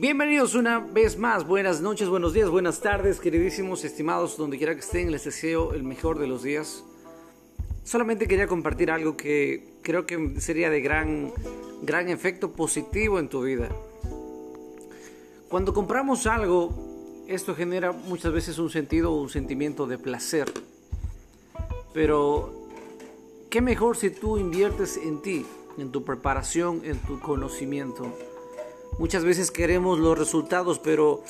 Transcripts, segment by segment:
Bienvenidos una vez más, buenas noches, buenos días, buenas tardes, queridísimos, estimados, donde quiera que estén, les deseo el mejor de los días. Solamente quería compartir algo que creo que sería de gran, gran efecto positivo en tu vida. Cuando compramos algo, esto genera muchas veces un sentido o un sentimiento de placer. Pero, ¿qué mejor si tú inviertes en ti, en tu preparación, en tu conocimiento? Muchas veces queremos los resultados, pero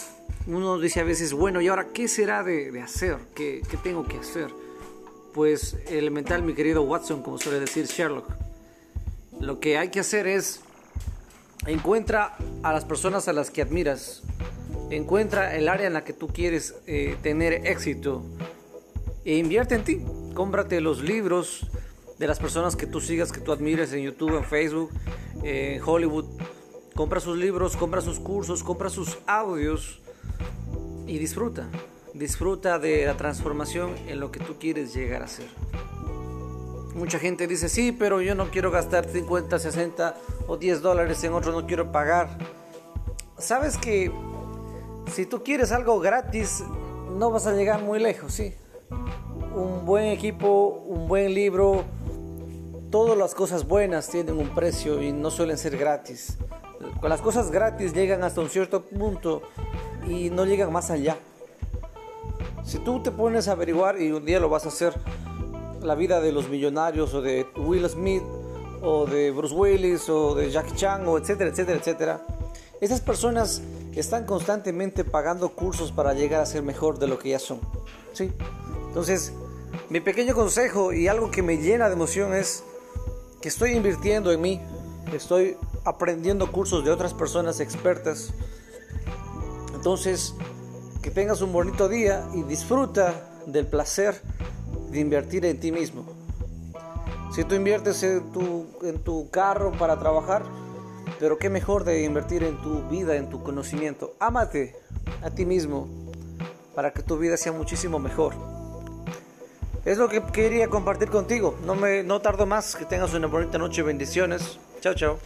uno dice a veces, bueno, ¿y ahora qué será de, hacer? ¿Qué, ¿Qué, tengo que hacer? Pues elemental, mi querido Watson, como suele decir Sherlock. Lo que hay que hacer es encuentra a las personas a las que admiras, encuentra el área en la que tú quieres eh, tener éxito e invierte en ti. Cómprate los libros de las personas que tú sigas, que tú admires en YouTube, en Facebook, en Hollywood Compra sus libros, compra sus cursos, compra sus audios y disfruta. Disfruta de la transformación en lo que tú quieres llegar a ser. Mucha gente dice, sí, pero yo no quiero gastar 50, 60 o 10 dólares en otro, no quiero pagar. Sabes que si tú quieres algo gratis, no vas a llegar muy lejos, sí. Un buen equipo, un buen libro, todas las cosas buenas tienen un precio y no suelen ser gratis. Las cosas gratis llegan hasta un cierto punto y no llegan más allá. Si tú te pones a averiguar y un día lo vas a hacer, la vida de los millonarios o de Will Smith o de Bruce Willis o de Jack Chan o etcétera, etcétera, etcétera, esas personas están constantemente pagando cursos para llegar a ser mejor de lo que ya son. ¿sí? Entonces, mi pequeño consejo y algo que me llena de emoción es que estoy invirtiendo en mí, estoy aprendiendo cursos de otras personas expertas. Entonces, que tengas un bonito día y disfruta del placer de invertir en ti mismo. Si tú inviertes en tu, en tu carro para trabajar, pero qué mejor de invertir en tu vida, en tu conocimiento. Ámate a ti mismo para que tu vida sea muchísimo mejor. Es lo que quería compartir contigo. No me no tardo más. Que tengas una bonita noche. Bendiciones. Chao, chao.